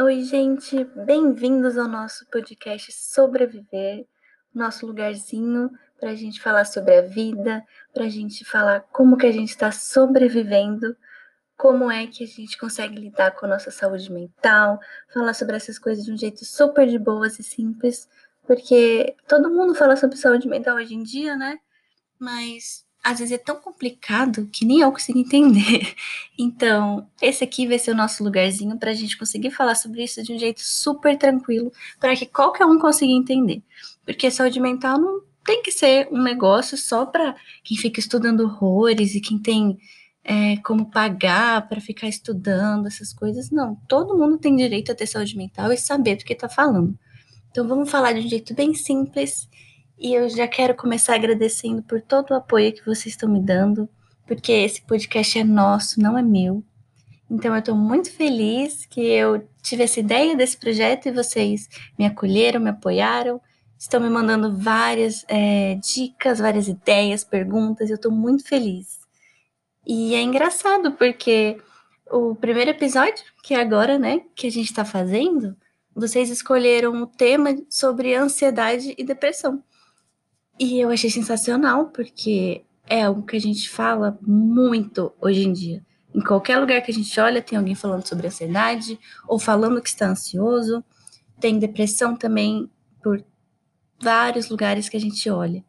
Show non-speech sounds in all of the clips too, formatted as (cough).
Oi, gente, bem-vindos ao nosso podcast Sobreviver, nosso lugarzinho para a gente falar sobre a vida, para a gente falar como que a gente está sobrevivendo, como é que a gente consegue lidar com a nossa saúde mental, falar sobre essas coisas de um jeito super de boas e simples, porque todo mundo fala sobre saúde mental hoje em dia, né? Mas às vezes é tão complicado que nem eu consigo entender. (laughs) Então, esse aqui vai ser o nosso lugarzinho para a gente conseguir falar sobre isso de um jeito super tranquilo, para que qualquer um consiga entender. Porque saúde mental não tem que ser um negócio só para quem fica estudando horrores e quem tem é, como pagar para ficar estudando essas coisas. Não, todo mundo tem direito a ter saúde mental e saber do que está falando. Então, vamos falar de um jeito bem simples e eu já quero começar agradecendo por todo o apoio que vocês estão me dando, porque esse podcast é nosso, não é meu. Então eu estou muito feliz que eu tive essa ideia desse projeto e vocês me acolheram, me apoiaram, estão me mandando várias é, dicas, várias ideias, perguntas. Eu estou muito feliz. E é engraçado porque o primeiro episódio, que é agora, né, que a gente está fazendo, vocês escolheram o tema sobre ansiedade e depressão. E eu achei sensacional, porque é algo que a gente fala muito hoje em dia. Em qualquer lugar que a gente olha, tem alguém falando sobre ansiedade, ou falando que está ansioso. Tem depressão também por vários lugares que a gente olha.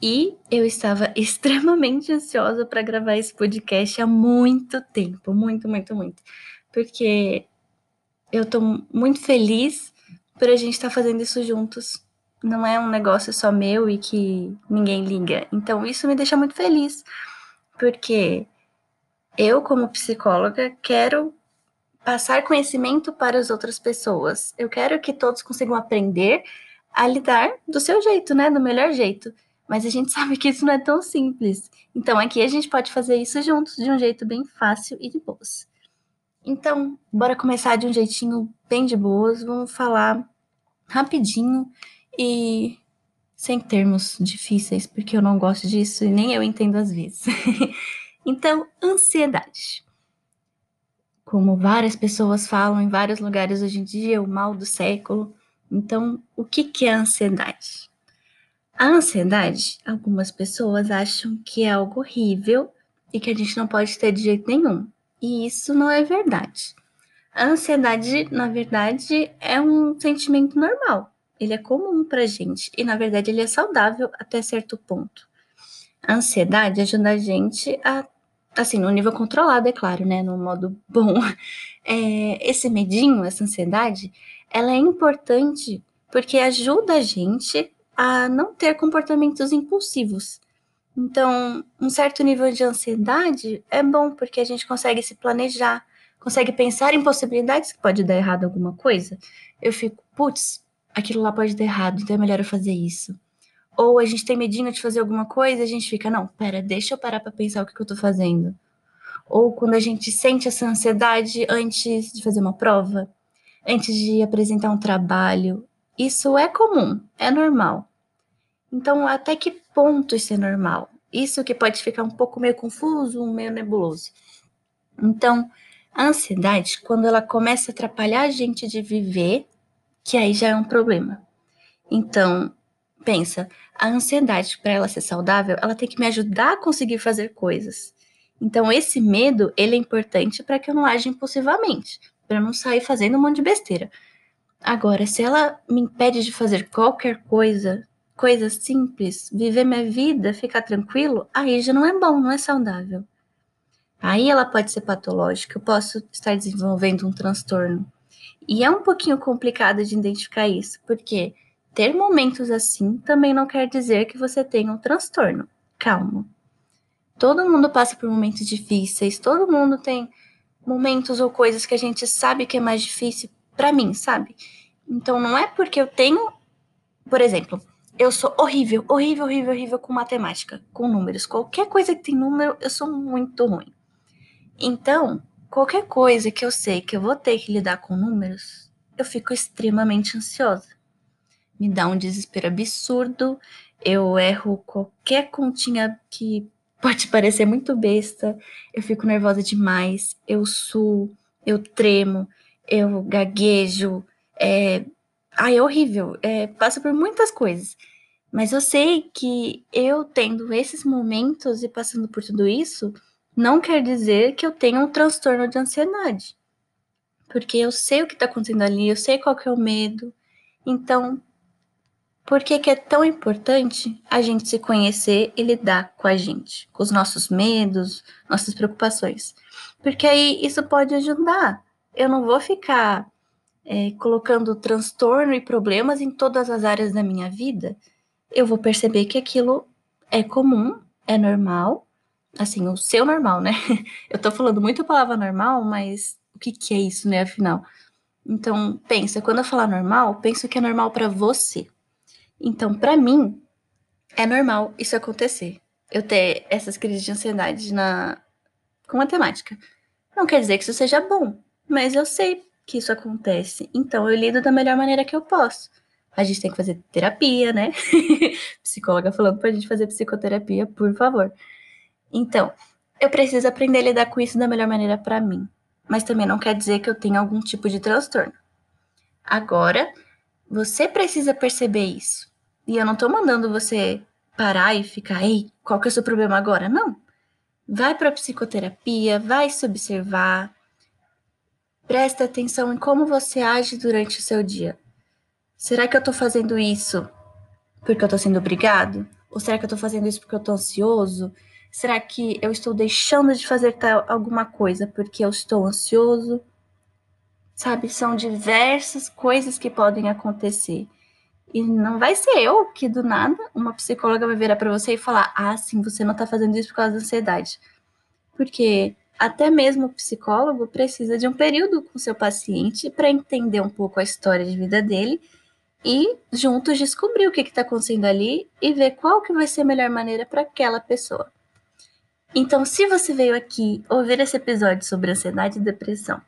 E eu estava (laughs) extremamente ansiosa para gravar esse podcast há muito tempo, muito, muito, muito. Porque eu estou muito feliz por a gente estar tá fazendo isso juntos não é um negócio só meu e que ninguém liga. Então, isso me deixa muito feliz, porque eu, como psicóloga, quero passar conhecimento para as outras pessoas. Eu quero que todos consigam aprender a lidar do seu jeito, né? Do melhor jeito. Mas a gente (laughs) sabe que isso não é tão simples. Então, aqui a gente pode fazer isso juntos de um jeito bem fácil e de boas. Então, bora começar de um jeitinho bem de boas. Vamos falar rapidinho e sem termos difíceis, porque eu não gosto disso e nem eu entendo às vezes. (laughs) então, ansiedade. Como várias pessoas falam em vários lugares hoje em dia, o mal do século. Então, o que, que é ansiedade? A ansiedade, algumas pessoas acham que é algo horrível e que a gente não pode ter de jeito nenhum. E isso não é verdade. A ansiedade, na verdade, é um sentimento normal ele é comum para gente e, na verdade, ele é saudável até certo ponto. A ansiedade ajuda a gente a, assim, no nível controlado, é claro, né, no modo bom. (laughs) É, esse medinho, essa ansiedade, ela é importante porque ajuda a gente a não ter comportamentos impulsivos. Então, um certo nível de ansiedade é bom porque a gente consegue se planejar, consegue pensar em possibilidades que pode dar errado alguma coisa. Eu fico, putz, aquilo lá pode dar errado, então é melhor eu fazer isso. Ou a gente tem medinho de fazer alguma coisa, a gente fica, não, pera, deixa eu parar para pensar o que, que eu tô fazendo. Ou quando a gente sente essa ansiedade antes de fazer uma prova, antes de apresentar um trabalho. Isso é comum, é normal. Então, até que ponto isso é normal? Isso que pode ficar um pouco meio confuso, meio nebuloso. Então, a ansiedade, quando ela começa a atrapalhar a gente de viver, que aí já é um problema. Então, pensa, a ansiedade, para ela ser saudável, ela tem que me ajudar a conseguir fazer coisas. Então, esse medo, ele é importante para que eu não age impulsivamente, para não sair fazendo um monte de besteira. Agora, se ela me impede de fazer qualquer coisa, coisa simples, viver minha vida, ficar tranquilo, aí já não é bom, não é saudável. Aí ela pode ser patológica, eu posso estar desenvolvendo um transtorno. E é um pouquinho complicado de identificar isso, porque ter momentos assim também não quer dizer que você tenha um transtorno. Calma. Todo mundo passa por momentos difíceis, todo mundo tem momentos ou coisas que a gente sabe que é mais difícil para mim, sabe? Então não é porque eu tenho, por exemplo, eu sou horrível, horrível, horrível, horrível com matemática, com números. Qualquer coisa que tem número, eu sou muito ruim. Então, Qualquer coisa que eu sei que eu vou ter que lidar com números, eu fico extremamente ansiosa. Me dá um desespero absurdo, eu erro qualquer continha que pode parecer muito besta, eu fico nervosa demais, eu suo, eu tremo, eu gaguejo, é, ai, é horrível, é, passo por muitas coisas. Mas eu sei que eu tendo esses momentos e passando por tudo isso, não quer dizer que eu tenha um transtorno de ansiedade. Porque eu sei o que está acontecendo ali, eu sei qual que é o medo. Então, por que, que é tão importante a gente se conhecer e lidar com a gente, com os nossos medos, nossas preocupações? Porque aí isso pode ajudar. Eu não vou ficar é, colocando transtorno e problemas em todas as áreas da minha vida. Eu vou perceber que aquilo é comum, é normal, assim, o seu normal, né? (laughs) Eu tô falando muito a palavra normal, mas o que, que é isso, né, afinal? Então, pensa, quando eu falar normal, penso que é normal para você. Então, para mim, é normal isso acontecer. Eu ter essas crises de ansiedade na com matemática. Não quer dizer que isso seja bom, mas eu sei que isso acontece. Então eu lido da melhor maneira que eu posso. A gente tem que fazer terapia, né? (laughs) Psicóloga falando pra gente fazer psicoterapia, por favor. Então, eu preciso aprender a lidar com isso da melhor maneira para mim. Mas também não quer dizer que eu tenha algum tipo de transtorno. Agora, você precisa perceber isso. E eu não tô mandando você parar e ficar, ei, qual que é o seu problema agora? Não. Vai para psicoterapia, vai se observar. Presta atenção em como você age durante o seu dia. Será que eu tô fazendo isso porque eu tô sendo obrigado? Ou será que eu tô fazendo isso porque eu tô ansioso? Será que eu estou deixando de fazer tal, alguma coisa porque eu estou ansioso? Sabe, são diversas coisas que podem acontecer. E não vai ser eu que do nada uma psicóloga vai virar para você e falar: "Ah, sim, você não tá fazendo isso por causa da ansiedade". Porque até mesmo o psicólogo precisa de um período com seu paciente para entender um pouco a história de vida dele e juntos descobrir o que está acontecendo ali e ver qual que vai ser a melhor maneira para aquela pessoa. Então, se você veio aqui ouvir esse episódio sobre ansiedade e depressão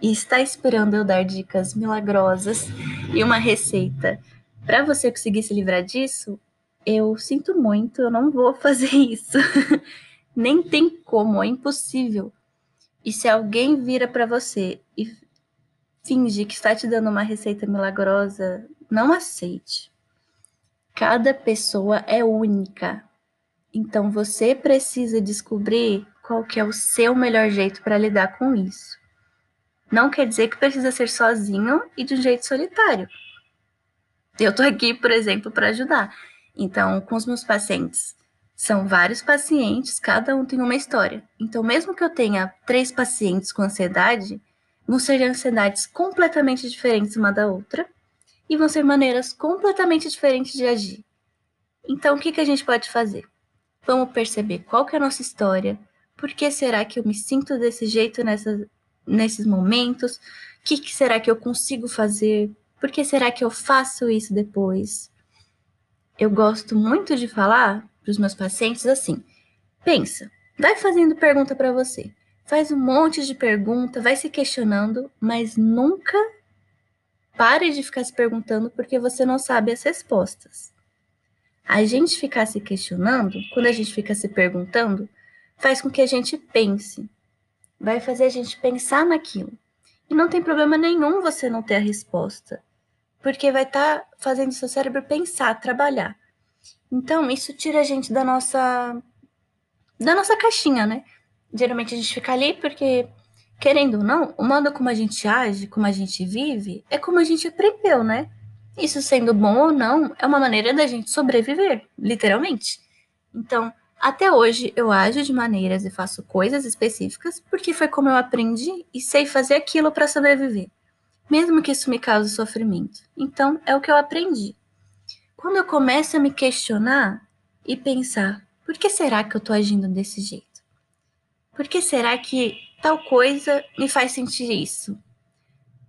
e está esperando eu dar dicas milagrosas e uma receita para você conseguir se livrar disso, eu sinto muito, eu não vou fazer (laughs) isso. Nem tem como, é impossível. E se alguém vira para você e finge que está te dando uma receita milagrosa, não aceite. Cada pessoa é única. Então você precisa descobrir qual que é o seu melhor jeito para lidar com isso. Não quer dizer que precisa ser sozinho e de um jeito solitário. Eu tô aqui, por exemplo, para ajudar. Então, com os meus pacientes, são vários pacientes, cada um tem uma história. Então, mesmo que eu tenha três pacientes com ansiedade, vão ser ansiedades completamente diferentes uma da outra e vão ser maneiras completamente diferentes de agir. Então, o que, que a gente pode fazer? Vamos perceber qual que é a nossa história, por que será que eu me sinto desse jeito nessa, nesses momentos, o que, que será que eu consigo fazer por que será que eu faço isso depois? Eu gosto muito de falar para os meus pacientes assim: pensa, vai fazendo pergunta para você. Faz um monte de pergunta, vai se questionando, mas nunca pare de ficar se perguntando porque você não sabe as respostas. A gente ficar se questionando, quando a gente fica se perguntando, faz com que a gente pense. Vai fazer a gente pensar naquilo. E não tem problema nenhum você não ter a resposta porque vai estar tá fazendo seu cérebro pensar, trabalhar. Então, isso tira a gente da nossa da nossa caixinha, né? Geralmente a gente fica ali porque querendo ou não, o modo como a gente age, como a gente vive, é como a gente aprendeu, né? Isso sendo bom ou não, é uma maneira da gente sobreviver, literalmente. Então, até hoje eu ajo de maneiras e faço coisas específicas porque foi como eu aprendi e sei fazer aquilo para sobreviver mesmo que isso me cause sofrimento. Então, é o que eu aprendi. Quando eu começo a me questionar e pensar, por que será que eu estou agindo desse jeito? Por que será que tal coisa me faz sentir isso?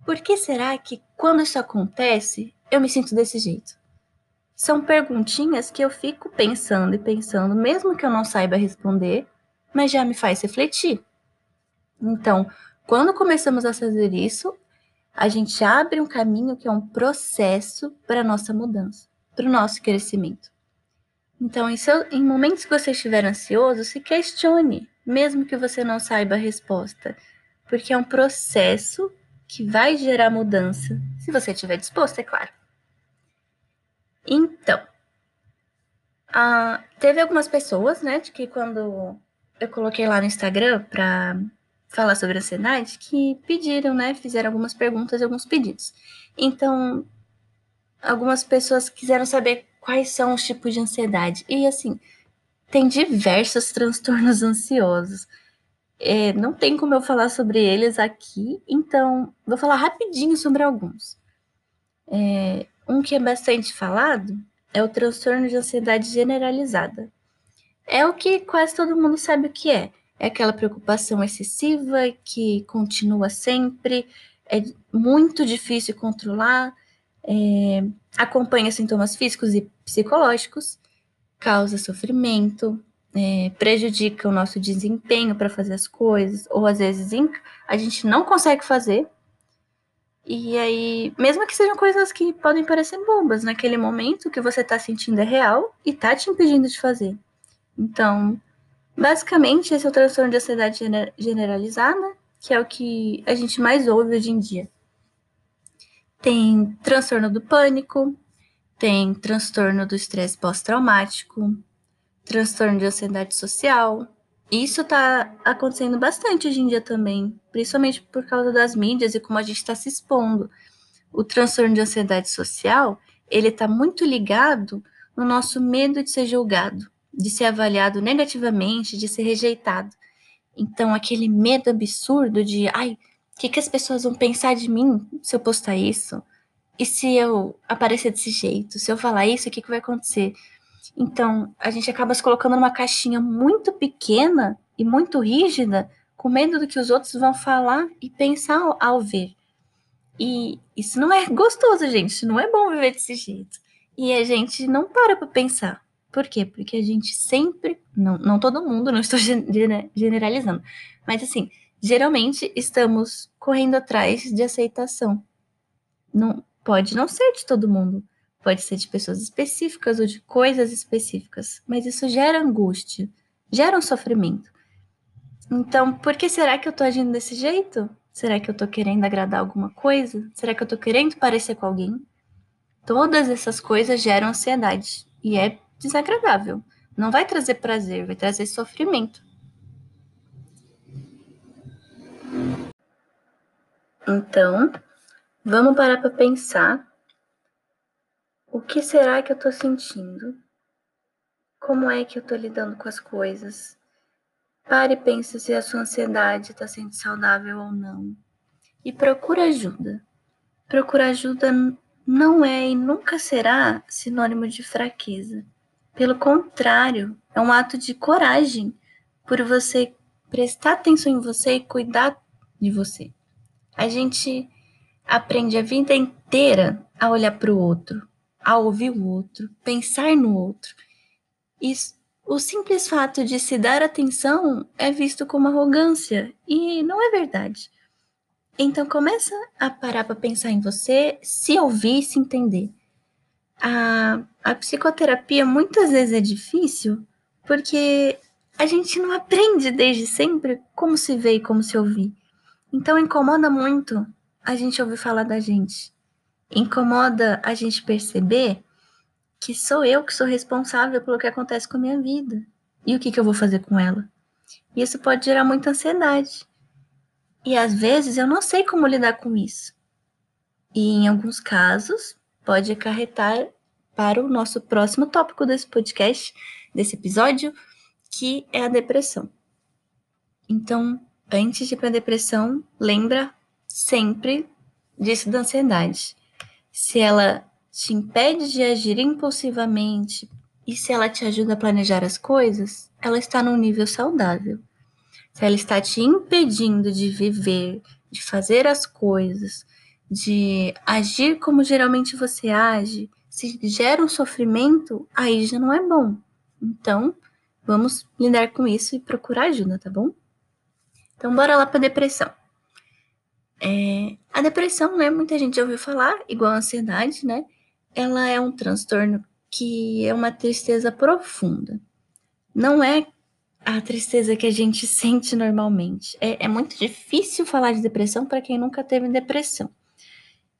Por que será que quando isso acontece, eu me sinto desse jeito? São perguntinhas que eu fico pensando e pensando, mesmo que eu não saiba responder, mas já me faz refletir. Então, quando começamos a fazer isso, a gente abre um caminho que é um processo para a nossa mudança, para o nosso crescimento. Então, em, seu, em momentos que você estiver ansioso, se questione, mesmo que você não saiba a resposta, porque é um processo que vai gerar mudança, se você estiver disposto, é claro. Então, teve algumas pessoas, né, de que quando eu coloquei lá no Instagram para falar sobre ansiedade, que pediram, né, fizeram algumas perguntas e alguns pedidos. Então, algumas pessoas quiseram saber quais são os tipos de ansiedade. E assim, tem diversos transtornos (laughs) ansiosos. É, não tem como eu falar sobre eles aqui, então vou falar rapidinho sobre alguns. É, um que é bastante falado é o transtorno de ansiedade generalizada. É o que quase todo mundo sabe o que é. É aquela preocupação excessiva que continua sempre, é muito difícil controlar, é, acompanha sintomas físicos e psicológicos, causa sofrimento, é, prejudica o nosso desempenho para fazer as coisas, ou às vezes a gente não consegue fazer. E aí, mesmo que sejam coisas que podem parecer bobas, naquele momento que você está sentindo é real e está te impedindo de fazer. Então, basicamente, esse é o transtorno de ansiedade generalizada, que é o que a gente mais ouve hoje em dia. Tem transtorno do pânico, tem transtorno do estresse pós-traumático, transtorno de ansiedade social. Isso está acontecendo bastante hoje em dia também, principalmente por causa das mídias e como a gente está se expondo. O transtorno de ansiedade social, ele está muito ligado no nosso medo de ser julgado, de ser avaliado negativamente, de ser rejeitado. Então, aquele medo absurdo de, ai, que, que as pessoas vão pensar de mim se eu postar isso? E se eu aparecer desse jeito? Se eu falar isso, o que, que vai acontecer? Então, a gente acaba se colocando numa caixinha muito pequena e muito rígida, com medo do que os outros vão falar e pensar ao, ao ver. E isso não é gostoso, gente. Não é bom viver desse jeito. E a gente não para para pensar. Por quê? Porque a gente sempre, não, não todo mundo, não estou generalizando, mas assim, geralmente estamos correndo atrás de aceitação. Não pode não ser de todo mundo, pode ser de pessoas específicas ou de coisas específicas, mas isso gera angústia, gera um sofrimento. Então, por que será que eu tô agindo desse jeito? Será que eu tô querendo agradar alguma coisa? Será que eu tô querendo parecer com alguém? Todas essas coisas geram ansiedade e é desagradável. Não vai trazer prazer, vai trazer sofrimento. Então, vamos parar para pensar o que será que eu estou sentindo? Como é que eu estou lidando com as coisas? Pare e pense se a sua ansiedade está sendo saudável ou não. E procura ajuda. Procurar ajuda não é e nunca será sinônimo de fraqueza. Pelo contrário, é um ato de coragem por você prestar atenção em você e cuidar de você. A gente aprende a vida inteira a olhar para o outro, a ouvir o outro, pensar no outro. E o simples fato de se dar atenção é visto como arrogância e não é verdade. Então começa a parar para pensar em você, se ouvir e se entender. A, a psicoterapia muitas vezes é difícil porque a gente não aprende desde sempre como se vê e como se ouvir. Então incomoda muito a gente ouvir falar da gente. Incomoda a gente perceber que sou eu que sou responsável pelo que acontece com a minha vida. E o que, que eu vou fazer com ela? Isso pode gerar muita ansiedade. E às vezes eu não sei como lidar com isso. E em alguns casos, pode acarretar para o nosso próximo tópico desse podcast, desse episódio, que é a depressão. Então, antes de ir para a depressão, lembra sempre disso da ansiedade. Se ela te impede de agir impulsivamente e se ela te ajuda a planejar as coisas, ela está num nível saudável. Se ela está te impedindo de viver, de fazer as coisas, de agir como geralmente você age, se gera um sofrimento, aí já não é bom. Então, vamos lidar com isso e procurar ajuda, tá bom? Então, bora lá para depressão. É, a depressão, né? Muita gente ouviu falar, igual a ansiedade, né? Ela é um transtorno que é uma tristeza profunda. Não é a tristeza que a gente (laughs) sente normalmente. É, é muito difícil falar de depressão para quem nunca teve depressão.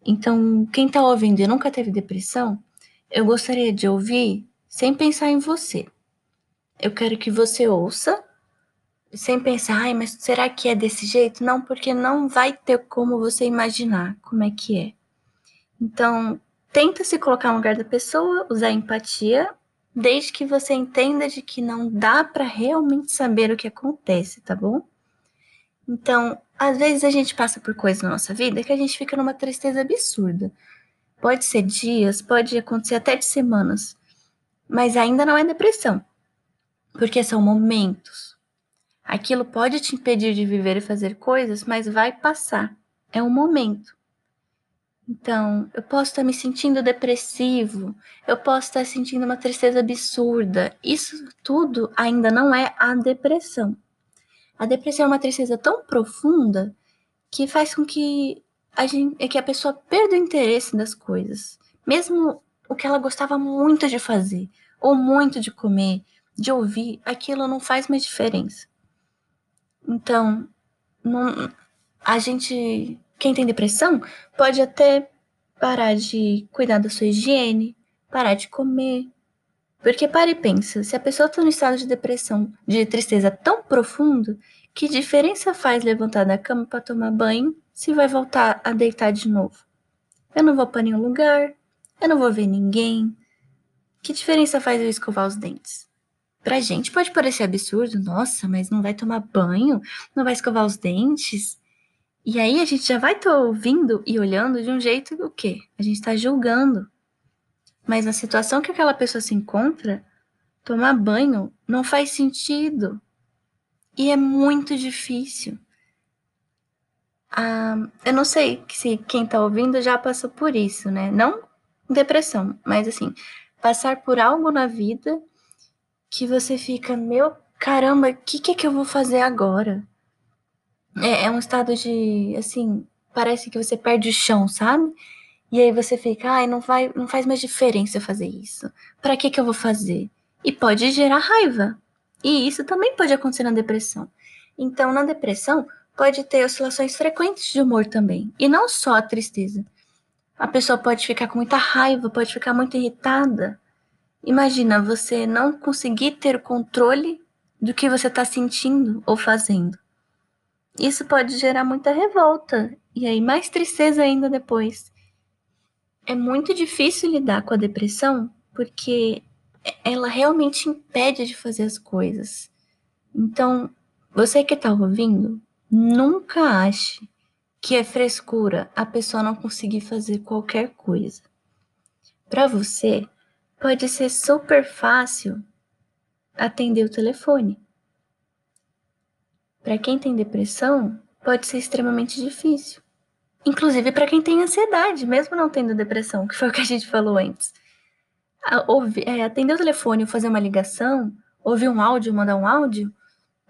Então, quem está ouvindo e nunca teve depressão, eu gostaria de ouvir sem pensar em você. Eu quero que você ouça sem pensar, ai, mas será que é desse jeito? Não, porque não vai ter como você imaginar como é que é. Então, tenta se colocar no lugar da pessoa, usar empatia, desde que você entenda de que não dá para realmente saber o que acontece, tá bom? Então, às vezes a gente passa por coisas na nossa vida que a gente fica numa tristeza absurda. Pode ser dias, pode acontecer até de semanas, mas ainda não é depressão, porque são momentos. Aquilo pode te impedir de viver e fazer coisas, mas vai passar. É um momento. Então, eu posso estar me sentindo depressivo, eu posso estar sentindo uma tristeza absurda. Isso tudo ainda não é a depressão. A depressão é uma tristeza tão profunda que faz com que a, gente, que a pessoa perda o interesse das coisas. Mesmo o que ela gostava muito de fazer, ou muito de comer, de ouvir, aquilo não faz mais diferença. Então, não, a gente, quem tem depressão, pode até parar de cuidar da sua higiene, parar de comer. Porque para e pensa, se a pessoa está no estado de depressão, de tristeza tão profundo, que diferença faz levantar da cama para tomar banho se vai voltar a deitar de novo? Eu não vou para nenhum lugar, eu não vou ver ninguém. Que diferença faz eu escovar os dentes? Pra gente pode parecer absurdo, nossa, mas não vai tomar banho, não vai escovar os dentes. E aí a gente já vai tá ouvindo e olhando de um jeito o quê? A gente está julgando. Mas na situação que aquela pessoa se encontra, tomar banho não faz sentido. E é muito difícil. Ah, eu não sei se quem está ouvindo já passou por isso, né? Não depressão, mas assim, passar por algo na vida que você fica, meu caramba, o que, que é que eu vou fazer agora? É, é um estado de, assim, parece que você perde o chão, sabe? E aí você fica, ai, não, vai, não faz mais diferença fazer isso. Para que que eu vou fazer? E pode gerar raiva. E isso também pode acontecer na depressão. Então, na depressão, pode ter oscilações frequentes de humor também. E não só a tristeza. A pessoa pode ficar com muita raiva, pode ficar muito irritada, Imagina você não conseguir ter o controle do que você está sentindo ou fazendo. Isso pode gerar muita revolta e aí mais tristeza ainda depois. É muito difícil lidar com a depressão porque ela realmente impede de fazer as coisas. Então, você que está ouvindo, nunca ache que é frescura a pessoa não conseguir fazer qualquer coisa. Para você, pode ser super fácil atender o telefone. Para quem tem depressão, pode ser extremamente difícil. Inclusive para quem tem ansiedade, mesmo não tendo depressão, que foi o que a gente falou antes. É, atender o telefone ou fazer uma ligação, ouvir um áudio, mandar um áudio,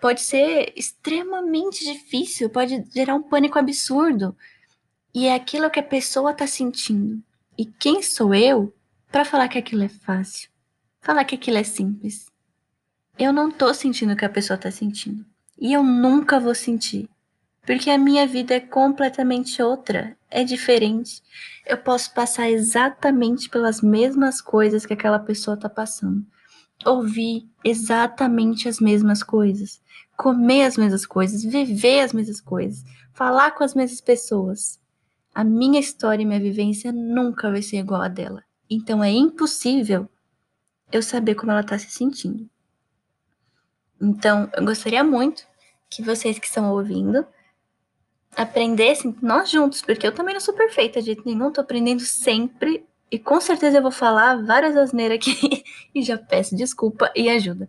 pode ser extremamente difícil, pode gerar um pânico absurdo. E é aquilo que a pessoa está sentindo. E quem sou eu para falar que aquilo é fácil, falar que aquilo é simples. Eu não tô sentindo o que a pessoa tá sentindo. E eu nunca vou sentir. Porque a minha vida é completamente outra, é diferente. Eu posso passar exatamente pelas mesmas coisas que aquela pessoa tá passando. Ouvir exatamente as mesmas coisas, comer as mesmas coisas, viver as mesmas coisas, falar com as mesmas pessoas. A minha história e minha vivência nunca vai ser igual a dela. Então é impossível eu saber como ela está se sentindo. Então, eu gostaria muito que vocês que estão ouvindo aprendessem, nós juntos, porque eu também não sou perfeita de jeito nenhum, tô aprendendo sempre e com certeza eu vou falar várias asneiras aqui (laughs) e já peço desculpa e ajuda.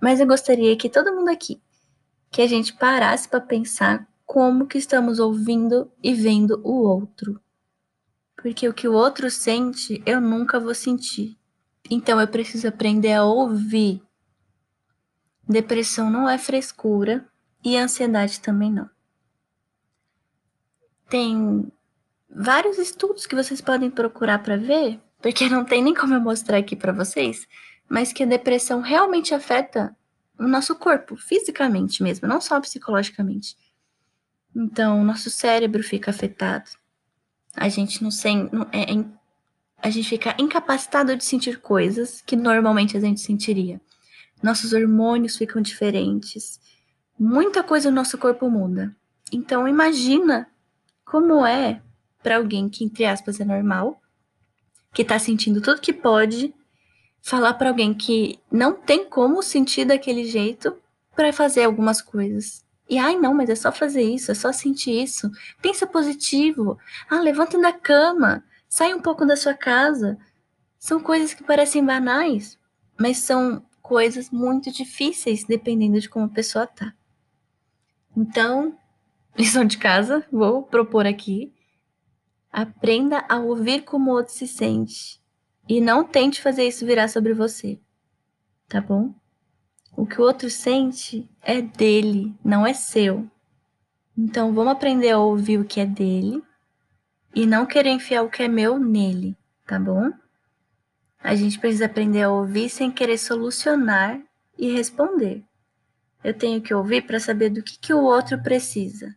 Mas eu gostaria que todo mundo aqui, que a gente parasse para pensar como que estamos ouvindo e vendo o outro. Porque o que o outro sente, eu nunca vou sentir. Então eu preciso aprender a ouvir. Depressão não é frescura e ansiedade também não. Tem vários estudos que vocês podem procurar para ver, porque não tem nem como eu mostrar aqui para vocês, mas que a depressão realmente afeta o nosso corpo, fisicamente mesmo, não só psicologicamente. Então, nosso cérebro fica afetado. A gente não sente. É, é, a gente fica incapacitado de sentir coisas que normalmente a gente sentiria. Nossos hormônios ficam diferentes. Muita coisa no nosso corpo muda. Então, imagina como é para alguém que, entre aspas, é normal, que tá sentindo tudo que pode, falar para alguém que não tem como sentir daquele jeito para fazer algumas coisas. E ai, não, mas é só fazer isso, é só sentir isso. Pensa positivo. Ah, levanta da cama, sai um pouco da sua casa. São coisas que parecem banais, mas são coisas muito difíceis dependendo de como a pessoa tá. Então, (laughs) lição de casa, vou propor aqui. Aprenda a ouvir como o outro se sente e não tente fazer isso virar sobre você. Tá bom? O que o outro sente é dele, não é seu. Então vamos aprender a ouvir o que é dele e não querer enfiar o que é meu nele, tá bom? A gente precisa aprender a ouvir sem querer solucionar e responder. Eu tenho que ouvir para saber do que, que o outro precisa.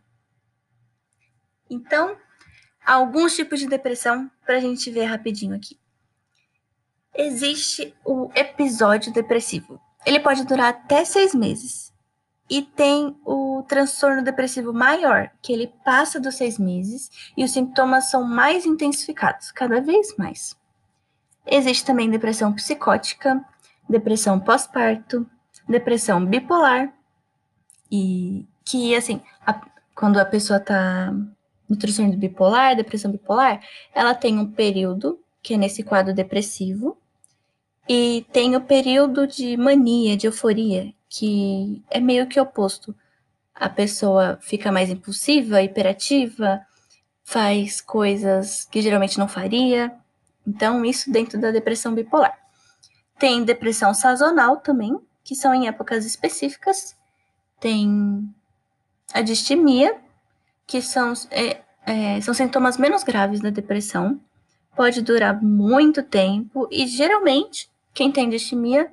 Então, alguns tipos de depressão para a gente ver rapidinho aqui. Existe o episódio depressivo. Ele pode durar até seis meses. E tem o transtorno depressivo maior, que ele passa dos seis meses e os sintomas são mais intensificados, cada vez mais. Existe também depressão psicótica, depressão pós-parto, depressão bipolar, e que, assim, a, quando a pessoa tá no transtorno bipolar, depressão bipolar, ela tem um período, que é nesse quadro depressivo, e tem o período de mania, de euforia, que é meio que oposto. A pessoa fica mais impulsiva, hiperativa, faz coisas que geralmente não faria. Então, isso dentro da depressão bipolar. Tem depressão sazonal também, que são em épocas específicas. Tem a distimia, que são, é, é, são sintomas menos graves da depressão. Pode durar muito tempo e geralmente quem tem distimia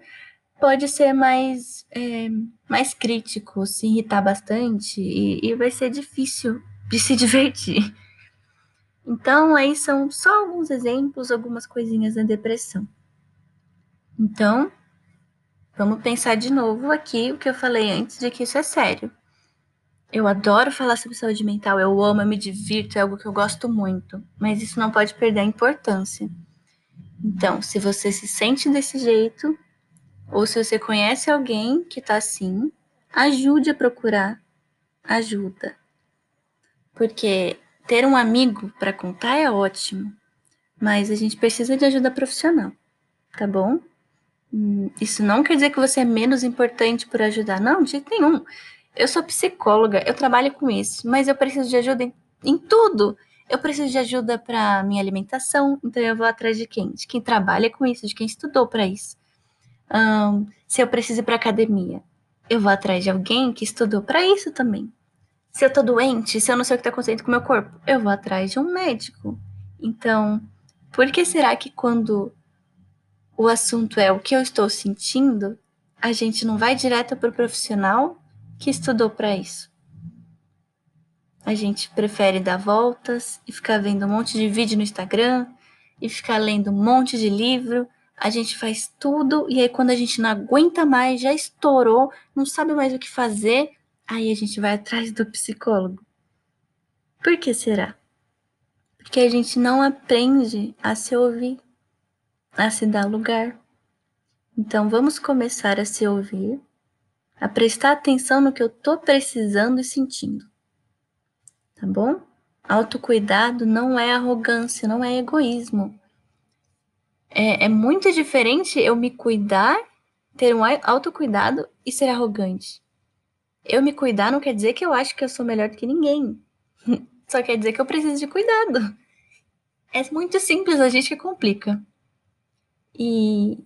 pode ser mais, é, mais crítico, se irritar bastante e, e vai ser difícil de se (laughs) divertir. Então, aí são só alguns exemplos, algumas coisinhas da depressão. Então, vamos pensar de novo aqui o que eu falei antes de que isso é sério. Eu adoro falar sobre saúde mental, eu amo, eu me divirto, é algo que eu gosto muito, mas isso não pode perder a importância. Então, se você se sente desse jeito, ou se você conhece alguém que tá assim, ajude a procurar ajuda. Porque ter um amigo para contar é ótimo, mas a gente precisa de ajuda profissional, tá bom? Hum, isso não quer dizer que você é menos importante por ajudar, não, de jeito nenhum. Eu sou psicóloga, eu trabalho com isso, mas eu preciso de ajuda em, em tudo eu preciso de ajuda para minha alimentação, então eu vou atrás de quem? De quem trabalha com isso, de quem estudou para isso. Um, se eu preciso ir para academia, eu vou atrás de alguém que estudou para isso também. Se eu tô doente, se eu não sei o que está acontecendo com o meu corpo, eu vou atrás de um médico. Então, por que será que quando o assunto é o que eu estou sentindo, a gente não vai direto para o profissional que estudou para isso? A gente prefere dar voltas e ficar vendo um monte de vídeo no Instagram e ficar lendo um monte de livro. A gente faz tudo e aí quando a gente não aguenta mais, já estourou, não sabe mais o que fazer, aí a gente vai atrás do psicólogo. Por que será? Porque a gente não aprende a se ouvir, a se dar lugar. Então vamos começar a se ouvir, a prestar atenção no que eu tô precisando e sentindo tá bom? Autocuidado não é arrogância, não é egoísmo. É, é muito diferente eu me cuidar, ter um autocuidado e ser arrogante. Eu me cuidar não quer dizer que eu acho que eu sou melhor do que ninguém. (laughs) Só quer dizer que eu preciso de cuidado. É muito simples, a gente que complica. E.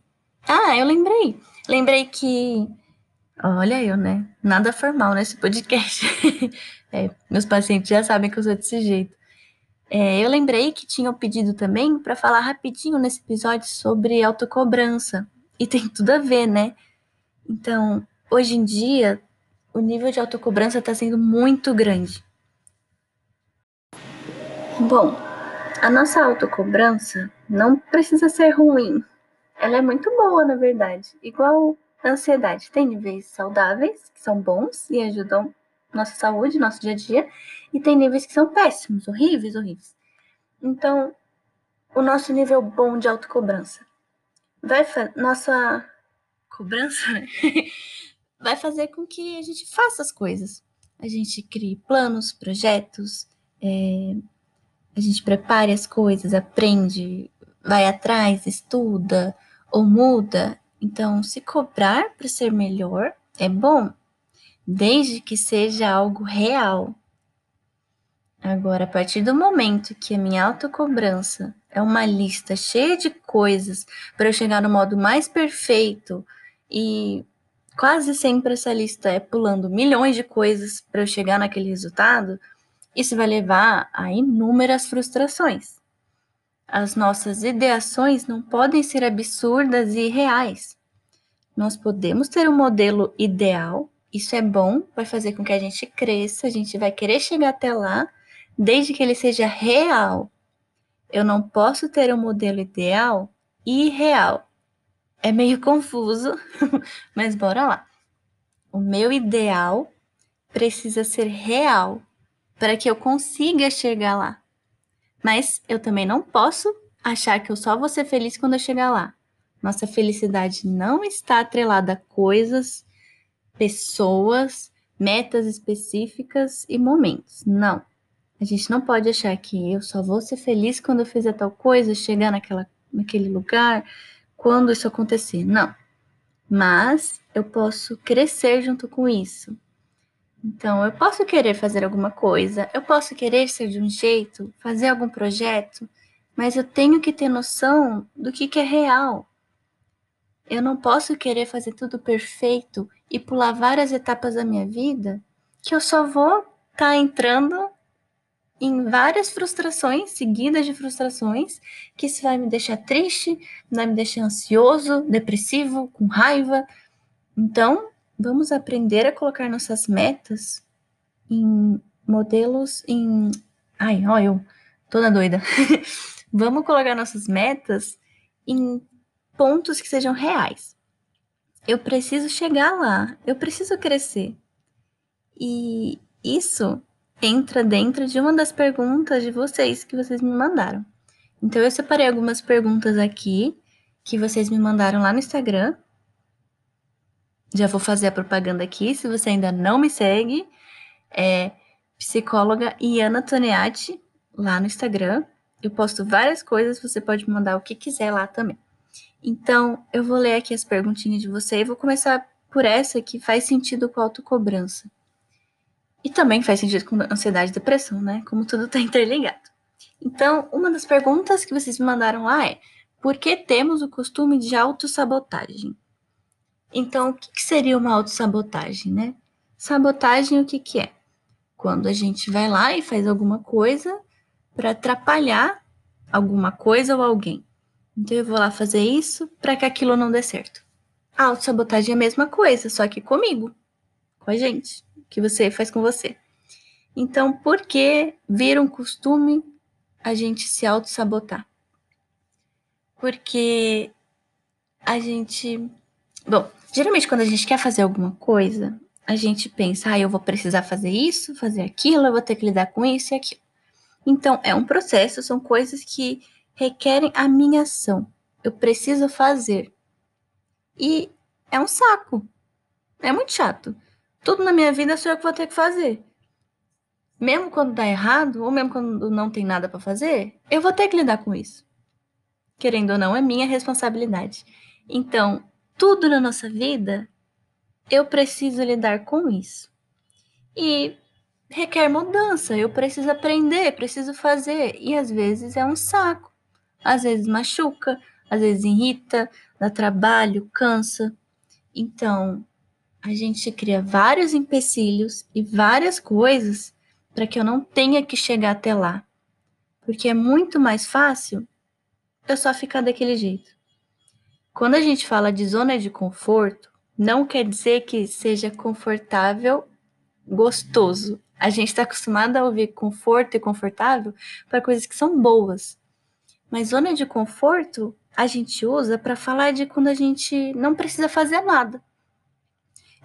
Ah, eu lembrei. Lembrei que. Olha eu, né? Nada formal nesse podcast. (laughs) É, meus pacientes já sabem que eu sou desse jeito. É, eu lembrei que tinham pedido também para falar rapidinho nesse episódio sobre autocobrança. E tem (laughs) tudo a ver, né? Então, hoje em dia o nível de autocobrança está sendo muito grande. Bom, a nossa autocobrança não precisa ser ruim. Ela é muito boa, na verdade. Igual a ansiedade. Tem níveis saudáveis, que são bons e ajudam nossa saúde, nosso dia a dia, e tem níveis que são péssimos, horríveis, horríveis. Então, o nosso nível bom de autocobrança vai nossa cobrança (laughs) vai fazer com que a gente faça as coisas. A gente crie planos, projetos, é, a gente prepare as coisas, aprende, vai atrás, estuda ou muda. Então, se cobrar para ser melhor é bom, desde que seja algo real. Agora, a partir do momento que a minha autocobrança é uma lista cheia de coisas para eu chegar no modo mais perfeito e quase sempre essa lista é pulando milhões de coisas para eu chegar naquele resultado, isso vai levar a inúmeras frustrações. As nossas ideações não podem ser absurdas e irreais. Nós podemos ter um modelo ideal, isso é bom, vai fazer com que a gente cresça, a gente vai querer chegar até lá, desde que ele seja real. Eu não posso ter um modelo ideal irreal. É meio confuso, (laughs) mas bora lá. O meu ideal precisa ser real para que eu consiga chegar lá. Mas eu também não posso achar que eu só vou ser feliz quando eu chegar lá. Nossa felicidade não está atrelada a coisas, pessoas, metas específicas e momentos. Não. A gente não pode achar que eu só vou ser feliz quando eu fizer tal coisa, chegar naquela, naquele lugar, quando isso acontecer. Não. Mas eu posso crescer junto com isso. Então, eu posso querer fazer alguma coisa, eu posso querer ser de um jeito, fazer algum projeto, mas eu tenho que ter noção do que, que é real. Eu não posso querer fazer tudo perfeito e pular várias etapas da minha vida, que eu só vou estar tá entrando em várias frustrações, seguidas de frustrações, que isso vai me deixar triste, vai me deixar ansioso, depressivo, com raiva. Então, vamos aprender a colocar nossas metas em modelos em. Ai, ó, eu toda doida. (laughs) vamos colocar nossas metas em pontos que sejam reais. Eu preciso chegar lá, eu preciso crescer. E isso entra dentro de uma das perguntas de vocês que vocês me mandaram. Então eu separei algumas perguntas aqui que vocês me mandaram lá no Instagram já vou fazer a propaganda aqui, se você ainda não me segue, é psicóloga Iana Toneati, lá no Instagram. Eu posto várias coisas, você pode mandar o que quiser lá também. Então, eu vou ler aqui as perguntinhas de você e vou começar por essa que faz sentido com a autocobrança. E também faz sentido com ansiedade e depressão, né? Como tudo está (laughs) interligado. Então, uma das perguntas que vocês me mandaram lá é: por que temos o costume de autossabotagem? Então, o que, que seria uma autossabotagem, né? Sabotagem, o que, que é? Quando a gente vai lá e faz alguma coisa para atrapalhar alguma coisa ou alguém. Então, eu vou lá fazer isso para que aquilo não dê certo. A autossabotagem é a mesma coisa, só que comigo, com a gente, que você faz com você. Então, por que vira um costume a gente se auto-sabotar? Porque a gente. Bom, Geralmente, quando a gente quer fazer alguma coisa, a gente pensa, ah, eu vou precisar fazer isso, fazer aquilo, eu vou ter que lidar com isso e aquilo. Então, é um processo, são coisas que requerem a minha ação. Eu preciso fazer. E é um saco. É muito chato. Tudo na minha vida sou eu que vou ter que fazer. Mesmo quando dá errado, ou mesmo quando não tem nada para fazer, eu vou ter que lidar com isso. Querendo ou não, é minha responsabilidade. Então, tudo na nossa vida, eu preciso lidar com isso. E requer mudança, eu preciso aprender, preciso fazer. E às vezes é um saco, às vezes machuca, às vezes irrita, dá trabalho, cansa. Então, a gente cria vários empecilhos e várias coisas para que eu não tenha que chegar até lá. Porque é muito mais fácil eu só ficar daquele jeito. Quando a gente fala de zona de conforto, não quer dizer que seja confortável, gostoso. A gente está acostumado a ouvir conforto e confortável para coisas que são boas. Mas zona de conforto a gente usa para falar de quando a gente não precisa fazer nada.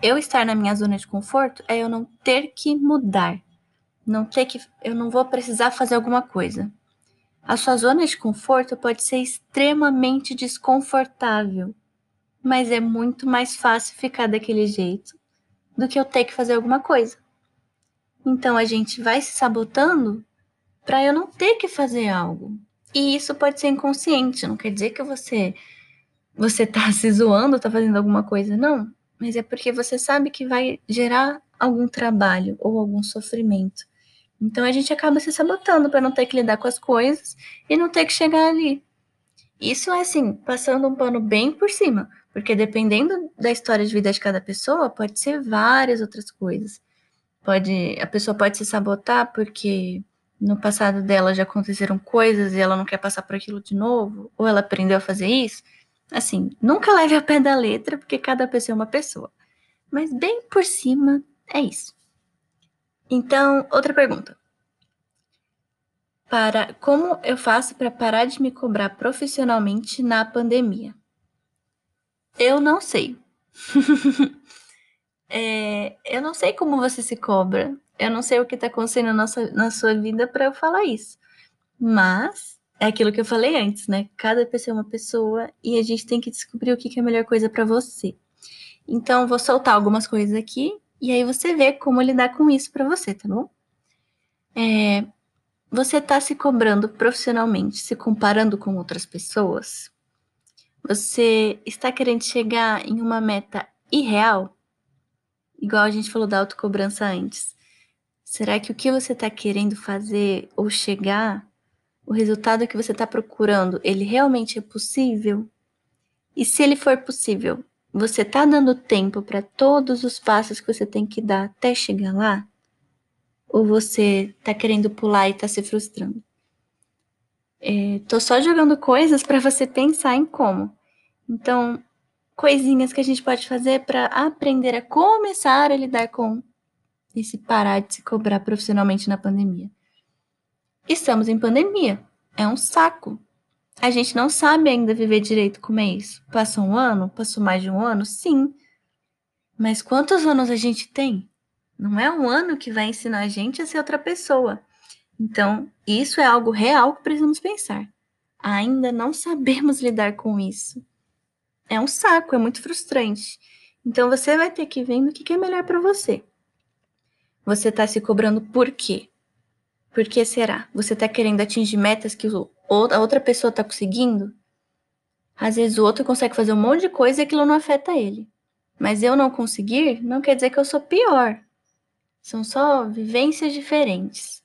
Eu estar na minha zona de conforto é eu não ter que mudar, não ter que, eu não vou precisar fazer alguma coisa. A sua zona de conforto pode ser extremamente desconfortável, mas é muito mais fácil ficar daquele jeito do que eu ter que fazer alguma coisa. Então a gente vai se sabotando para eu não ter que fazer algo. E isso pode ser inconsciente, não quer dizer que você você tá (laughs) se zoando, tá fazendo alguma coisa, não, mas é porque você sabe que vai gerar algum trabalho ou algum sofrimento. Então a gente acaba se sabotando para não ter que lidar com as coisas e não ter que chegar ali. Isso é assim, passando um pano bem por cima, porque dependendo da história de vida de cada pessoa, pode ser várias outras coisas. Pode, a pessoa pode se sabotar porque no passado dela já aconteceram coisas e ela não quer passar por aquilo de novo, ou ela aprendeu a fazer isso. Assim, nunca leve a pé da letra, porque cada pessoa é uma pessoa. Mas bem por cima é isso. Então, outra pergunta. Para como eu faço para parar de me cobrar profissionalmente na pandemia? Eu não sei. (laughs) é, eu não sei como você se cobra. Eu não sei o que está acontecendo na, nossa, na sua vida para eu falar isso. Mas é aquilo que eu falei antes, né? Cada pessoa é uma pessoa e a gente tem que descobrir o que, que é a melhor coisa para você. Então, vou soltar algumas coisas aqui e aí você vê como lidar com isso para você, tá bom? É, você está se cobrando profissionalmente, se comparando com outras pessoas? Você está querendo chegar em uma meta irreal? Igual a gente falou da autocobrança antes. Será que o que você está querendo fazer ou chegar, o resultado que você está procurando, ele realmente é possível? E se ele for possível, você está dando tempo para todos os passos que você tem que dar até chegar lá? Ou você está querendo pular e está se frustrando? Estou é, só jogando coisas para você pensar em como. Então, coisinhas que a gente pode fazer para aprender a começar a lidar com esse parar de se cobrar profissionalmente na pandemia. Estamos em pandemia. É um saco. A gente não sabe ainda viver direito como é isso. Passou um ano? Passou mais de um ano? Sim. Mas quantos anos a gente tem? Não é um ano que vai ensinar a gente a ser outra pessoa. Então, isso é algo real que precisamos pensar. Ainda não sabemos (laughs) lidar com isso. É um saco, é muito frustrante. Então, você vai ter que ver o que é melhor para você. Você está se cobrando por quê? Por que será? Você está querendo atingir metas que a outra pessoa está conseguindo? Às vezes o outro consegue fazer um monte de coisa e aquilo não afeta ele. Mas eu não conseguir não quer dizer que eu sou pior. São só vivências diferentes.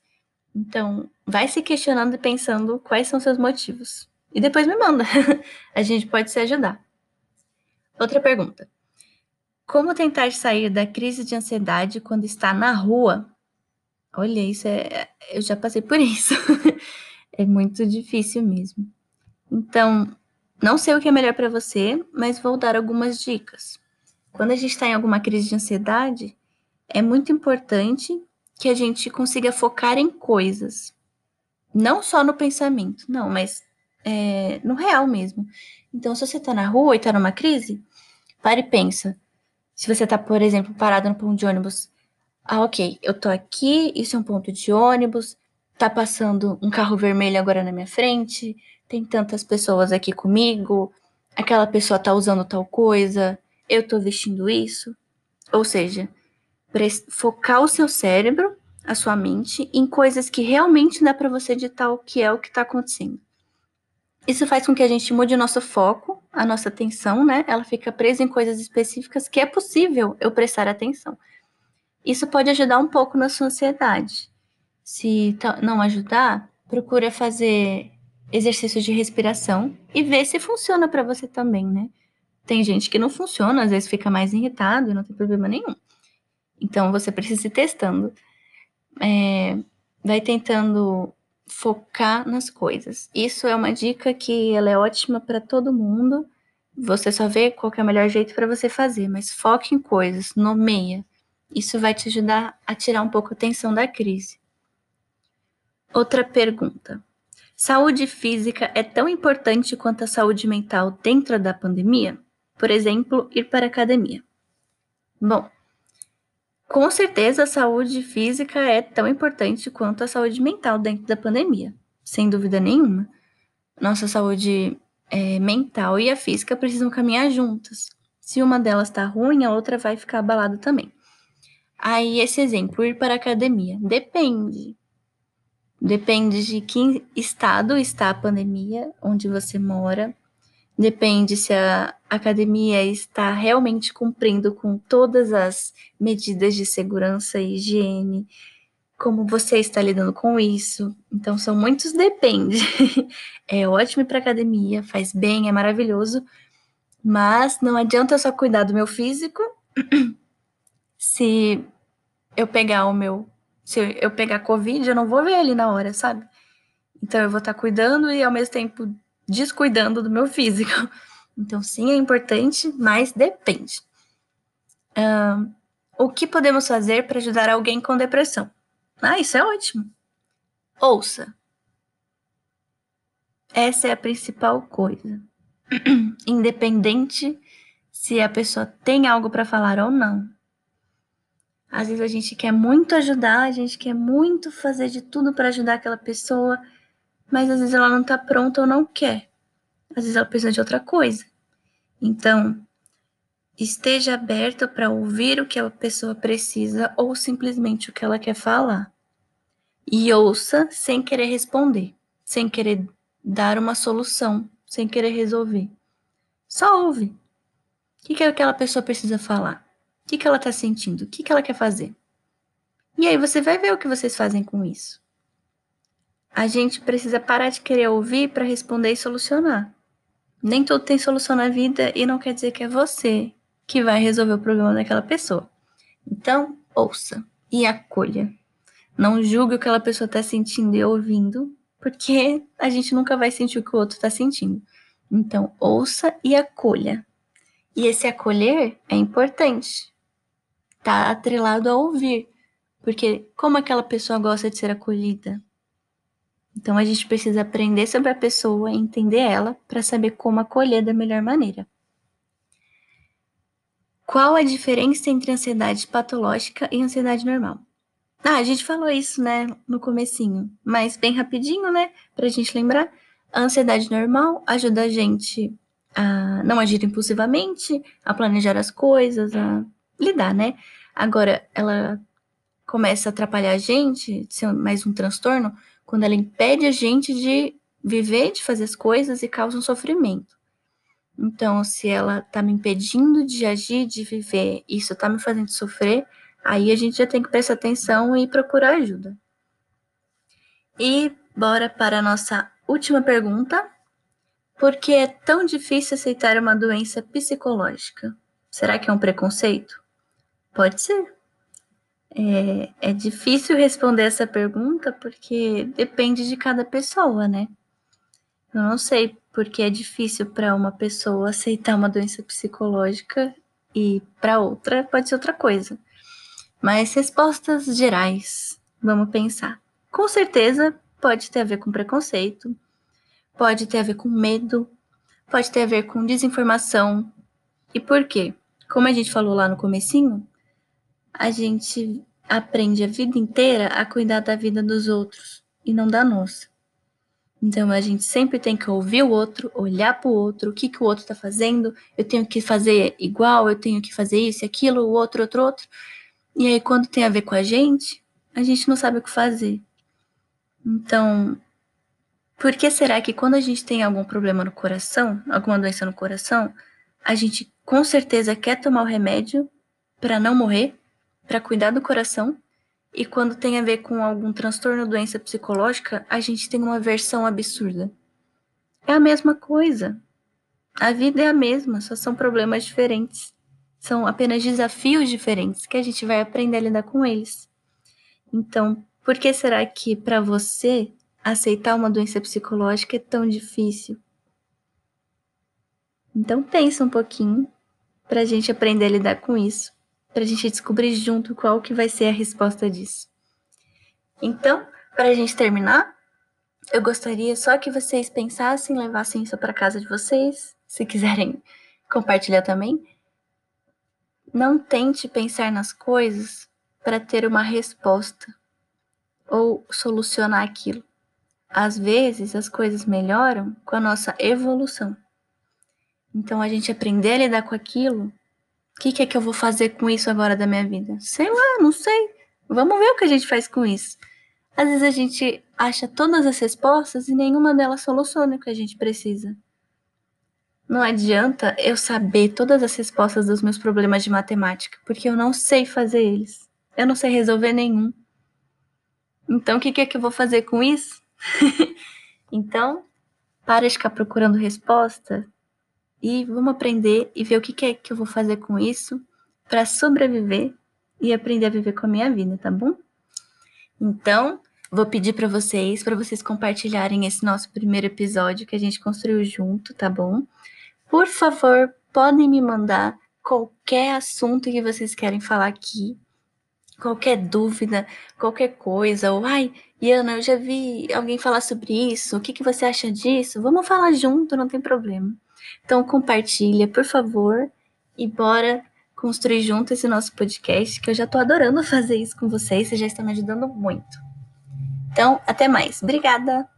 Então, vai se questionando e pensando quais são seus motivos. E depois me manda. (laughs) a gente pode se ajudar. Outra pergunta. Como tentar sair da crise de ansiedade quando está na rua Olha, isso é. Eu já passei por isso. (laughs) é muito difícil mesmo. Então, não sei o que é melhor para você, mas vou dar algumas dicas. Quando a gente está em alguma crise de ansiedade, é muito importante que a gente consiga focar em coisas. Não só no pensamento, não, mas é, no real mesmo. Então, se você está na rua e está numa crise, pare e pensa. Se você está, por exemplo, parado no ponto de ônibus ah, ok, eu tô aqui, isso é um ponto de ônibus, tá passando um carro vermelho agora na minha frente, tem tantas pessoas aqui comigo, aquela pessoa tá usando tal coisa, eu tô vestindo isso. Ou seja, focar o seu cérebro, a sua mente, em coisas que realmente dá para você editar o que é o que tá acontecendo. Isso faz com que a gente mude o nosso foco, a nossa atenção, né? Ela fica presa em coisas específicas que é possível eu prestar atenção. Isso pode ajudar um pouco na sua ansiedade. Se não ajudar, procura fazer exercícios de respiração e ver se funciona para você também, né? Tem gente que não funciona, às vezes fica mais irritado e não tem problema nenhum. Então você precisa ir testando. É, vai tentando focar nas coisas. Isso é uma dica que ela é ótima para todo mundo, você só vê qual é o melhor jeito para você fazer, mas foque em coisas, nomeia. Isso vai te ajudar a tirar um pouco a tensão da crise. Outra pergunta. Saúde física é tão importante quanto a saúde mental dentro da pandemia? Por exemplo, ir para a academia. Bom, com certeza a saúde física é tão importante quanto a saúde mental dentro da pandemia, sem dúvida nenhuma. Nossa saúde é, mental e a física precisam caminhar juntas. Se uma delas está ruim, a outra vai ficar abalada também. Aí, esse exemplo, ir para a academia. Depende. Depende de que estado está a pandemia, onde você mora. Depende se a academia está realmente cumprindo com todas as medidas de segurança e higiene, como você está lidando com isso. Então, são muitos depende. (laughs) é ótimo para academia, faz bem, é maravilhoso, mas não adianta só cuidar do meu físico (clears throat) se eu pegar o meu se eu pegar Covid, eu não vou ver ele na hora, sabe? Então eu vou estar cuidando e ao mesmo tempo descuidando do meu físico. (laughs) Então, sim, é importante, mas depende. Um, o que podemos fazer para ajudar alguém com depressão? Ah, isso é ótimo. Ouça. Essa é a principal coisa. (clears throat) Independente se a pessoa tem algo para falar ou não. Às vezes a gente quer muito ajudar, a gente quer muito fazer de tudo para ajudar aquela pessoa, mas às vezes ela não está pronta ou não quer. Às vezes ela precisa de outra coisa. Então, esteja aberto para ouvir o que a pessoa precisa ou simplesmente o que ela quer falar. E ouça sem querer responder, sem querer dar uma solução, sem querer resolver. Só ouve. O que, que aquela pessoa precisa falar? O que, que ela está sentindo? O que, que ela quer fazer? E aí você vai ver o que vocês fazem com isso. A gente precisa parar de querer ouvir para responder e solucionar. Nem tudo tem solução na vida e não quer dizer que é você que vai resolver o problema daquela pessoa. Então, ouça e acolha. Não julgue o que aquela pessoa está sentindo e ouvindo, porque a gente nunca vai sentir o que o outro está sentindo. Então, ouça e acolha. E esse acolher é importante, está atrelado a ouvir. Porque como aquela pessoa gosta de ser acolhida? Então a gente precisa aprender sobre a pessoa, entender ela, para saber como acolher da melhor maneira. Qual a diferença entre ansiedade patológica e ansiedade normal? Ah, a gente falou isso, né, no comecinho, mas bem rapidinho, né, pra gente lembrar. A ansiedade normal ajuda a gente a não agir impulsivamente, a planejar as coisas, a lidar, né? Agora, ela começa a atrapalhar a gente, ser mais um transtorno, quando ela impede a gente de viver, de fazer as coisas e causa um sofrimento. Então, se ela tá me impedindo de agir, de viver, isso tá me fazendo sofrer, aí a gente já tem que prestar atenção e procurar ajuda. E bora para a nossa última pergunta. Por que é tão difícil aceitar uma doença psicológica? Será que é um preconceito? Pode ser. É, é difícil responder essa pergunta porque depende de cada pessoa, né? Eu não sei porque é difícil para uma pessoa aceitar uma doença psicológica e para outra pode ser outra coisa. Mas respostas gerais, vamos pensar. Com certeza pode ter a ver com preconceito, pode ter a ver com medo, pode ter a ver com desinformação. E por quê? Como a gente falou lá no comecinho, a gente aprende a vida inteira a cuidar da vida dos outros e não da nossa. Então a gente sempre tem que ouvir o outro, olhar para o outro, o que, que o outro está fazendo, eu tenho que fazer igual, eu tenho que fazer isso aquilo, o outro, outro, outro. E aí, quando tem a ver com a gente, a gente não sabe o que fazer. Então, por que será que quando a gente tem algum problema no coração, alguma doença no coração, a gente com certeza quer tomar o remédio para não morrer, para cuidar do coração, e quando tem a ver com algum transtorno ou doença psicológica, a gente tem uma versão absurda. É a mesma coisa. A vida é a mesma, só são problemas diferentes. São apenas desafios diferentes que a gente vai aprender a lidar com eles. Então, por que será que para você aceitar uma doença psicológica é tão difícil? Então pensa um pouquinho para a gente aprender a lidar com isso, para a gente descobrir junto qual que vai ser a resposta disso. Então, para a gente terminar, eu gostaria só que vocês pensassem, levassem isso para casa de vocês, se quiserem (laughs) compartilhar também. Não tente pensar nas coisas para ter uma resposta ou solucionar aquilo. Às vezes as coisas melhoram com a nossa evolução. Então a gente aprender a lidar com aquilo. O que, que é que eu vou fazer com isso agora da minha vida? Sei lá, não sei. Vamos ver o que a gente faz com isso. Às vezes a gente acha todas as respostas e nenhuma delas soluciona o que a gente precisa. Não adianta eu saber todas as respostas dos meus problemas de matemática, porque eu não sei fazer eles. Eu não sei resolver nenhum. Então, o que, que é que eu vou fazer com isso? (laughs) então, para de ficar procurando resposta e vamos aprender e ver o que, é que eu vou fazer com isso para sobreviver e aprender a viver com a minha vida, tá bom? Então, vou pedir para vocês, para vocês compartilharem esse nosso primeiro episódio que a gente construiu junto, tá bom? Por favor, podem me mandar qualquer assunto que vocês querem falar aqui, qualquer dúvida, qualquer coisa, ou ai, Iana, eu já vi alguém falar sobre isso, o que, que você acha disso? Vamos falar junto, não tem problema. Então compartilha, por favor, e bora construir junto esse nosso podcast, que eu já tô adorando (laughs) fazer isso com vocês, vocês já estão me ajudando muito. Então, até mais. Obrigada!